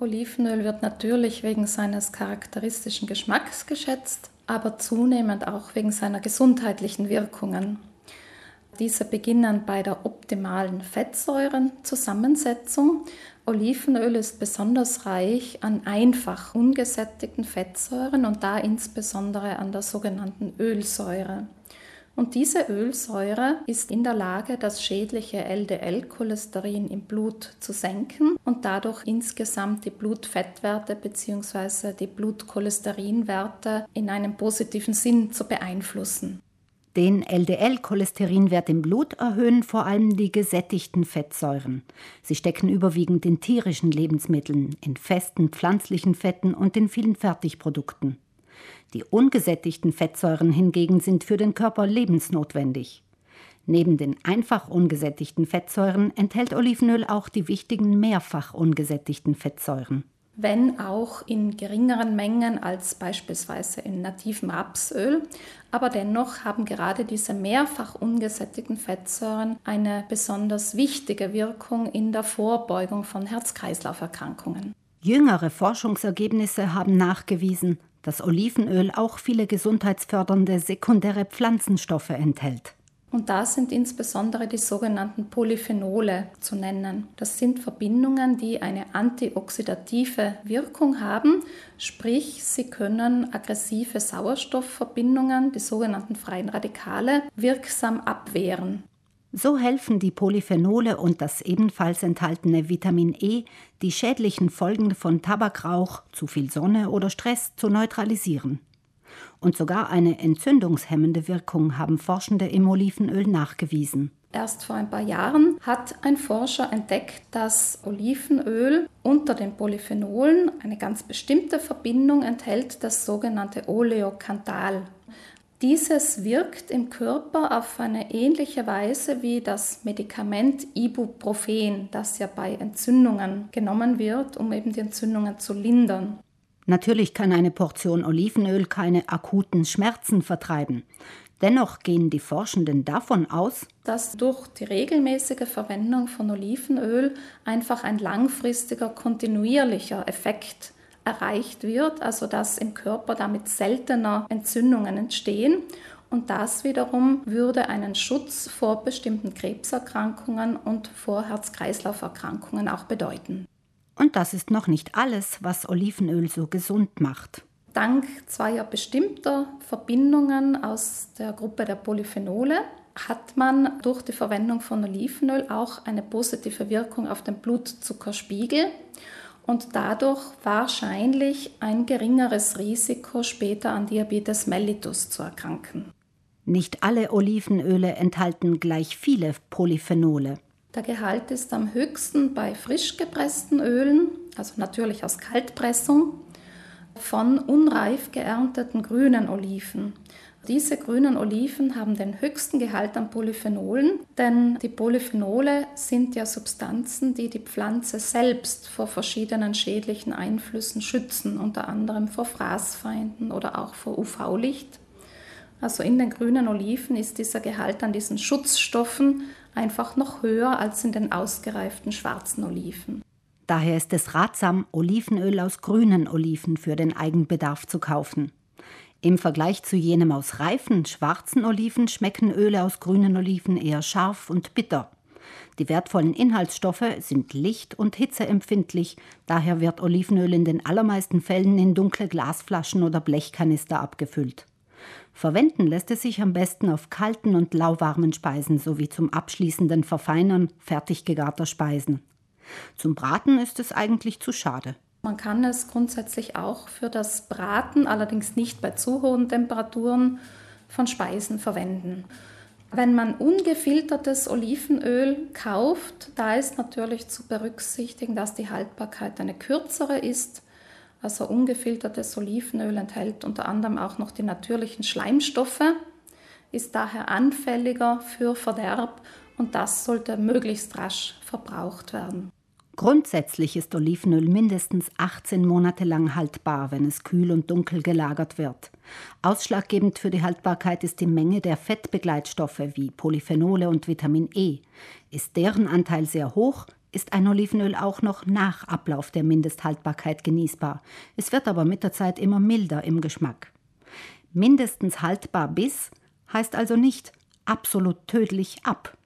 Olivenöl wird natürlich wegen seines charakteristischen Geschmacks geschätzt, aber zunehmend auch wegen seiner gesundheitlichen Wirkungen. Diese beginnen bei der optimalen Fettsäurenzusammensetzung. Olivenöl ist besonders reich an einfach ungesättigten Fettsäuren und da insbesondere an der sogenannten Ölsäure. Und diese Ölsäure ist in der Lage, das schädliche LDL-Cholesterin im Blut zu senken und dadurch insgesamt die Blutfettwerte bzw. die Blutcholesterinwerte in einem positiven Sinn zu beeinflussen. Den LDL-Cholesterinwert im Blut erhöhen vor allem die gesättigten Fettsäuren. Sie stecken überwiegend in tierischen Lebensmitteln, in festen pflanzlichen Fetten und in vielen Fertigprodukten. Die ungesättigten Fettsäuren hingegen sind für den Körper lebensnotwendig. Neben den einfach ungesättigten Fettsäuren enthält Olivenöl auch die wichtigen mehrfach ungesättigten Fettsäuren wenn auch in geringeren Mengen als beispielsweise in nativem Rapsöl. Aber dennoch haben gerade diese mehrfach ungesättigten Fettsäuren eine besonders wichtige Wirkung in der Vorbeugung von Herz-Kreislauf-Erkrankungen. Jüngere Forschungsergebnisse haben nachgewiesen, dass Olivenöl auch viele gesundheitsfördernde sekundäre Pflanzenstoffe enthält. Und da sind insbesondere die sogenannten Polyphenole zu nennen. Das sind Verbindungen, die eine antioxidative Wirkung haben, sprich sie können aggressive Sauerstoffverbindungen, die sogenannten freien Radikale, wirksam abwehren. So helfen die Polyphenole und das ebenfalls enthaltene Vitamin E, die schädlichen Folgen von Tabakrauch, zu viel Sonne oder Stress zu neutralisieren und sogar eine entzündungshemmende Wirkung haben Forschende im Olivenöl nachgewiesen. Erst vor ein paar Jahren hat ein Forscher entdeckt, dass Olivenöl unter den Polyphenolen eine ganz bestimmte Verbindung enthält, das sogenannte Oleokantal. Dieses wirkt im Körper auf eine ähnliche Weise wie das Medikament Ibuprofen, das ja bei Entzündungen genommen wird, um eben die Entzündungen zu lindern. Natürlich kann eine Portion Olivenöl keine akuten Schmerzen vertreiben. Dennoch gehen die Forschenden davon aus, dass durch die regelmäßige Verwendung von Olivenöl einfach ein langfristiger, kontinuierlicher Effekt erreicht wird, also dass im Körper damit seltener Entzündungen entstehen. Und das wiederum würde einen Schutz vor bestimmten Krebserkrankungen und vor Herz-Kreislauf-Erkrankungen auch bedeuten. Und das ist noch nicht alles, was Olivenöl so gesund macht. Dank zweier bestimmter Verbindungen aus der Gruppe der Polyphenole hat man durch die Verwendung von Olivenöl auch eine positive Wirkung auf den Blutzuckerspiegel und dadurch wahrscheinlich ein geringeres Risiko, später an Diabetes mellitus zu erkranken. Nicht alle Olivenöle enthalten gleich viele Polyphenole. Der Gehalt ist am höchsten bei frisch gepressten Ölen, also natürlich aus Kaltpressung, von unreif geernteten grünen Oliven. Diese grünen Oliven haben den höchsten Gehalt an Polyphenolen, denn die Polyphenole sind ja Substanzen, die die Pflanze selbst vor verschiedenen schädlichen Einflüssen schützen, unter anderem vor Fraßfeinden oder auch vor UV-Licht. Also in den grünen Oliven ist dieser Gehalt an diesen Schutzstoffen einfach noch höher als in den ausgereiften schwarzen Oliven. Daher ist es ratsam, Olivenöl aus grünen Oliven für den Eigenbedarf zu kaufen. Im Vergleich zu jenem aus reifen, schwarzen Oliven schmecken Öle aus grünen Oliven eher scharf und bitter. Die wertvollen Inhaltsstoffe sind licht- und hitzeempfindlich, daher wird Olivenöl in den allermeisten Fällen in dunkle Glasflaschen oder Blechkanister abgefüllt. Verwenden lässt es sich am besten auf kalten und lauwarmen Speisen sowie zum abschließenden Verfeinern fertig gegarter Speisen. Zum Braten ist es eigentlich zu schade. Man kann es grundsätzlich auch für das Braten, allerdings nicht bei zu hohen Temperaturen, von Speisen verwenden. Wenn man ungefiltertes Olivenöl kauft, da ist natürlich zu berücksichtigen, dass die Haltbarkeit eine kürzere ist also ungefiltertes Olivenöl enthält unter anderem auch noch die natürlichen Schleimstoffe, ist daher anfälliger für Verderb und das sollte möglichst rasch verbraucht werden. Grundsätzlich ist Olivenöl mindestens 18 Monate lang haltbar, wenn es kühl und dunkel gelagert wird. Ausschlaggebend für die Haltbarkeit ist die Menge der Fettbegleitstoffe wie Polyphenole und Vitamin E. Ist deren Anteil sehr hoch, ist ein Olivenöl auch noch nach Ablauf der Mindesthaltbarkeit genießbar. Es wird aber mit der Zeit immer milder im Geschmack. Mindestens haltbar bis heißt also nicht absolut tödlich ab.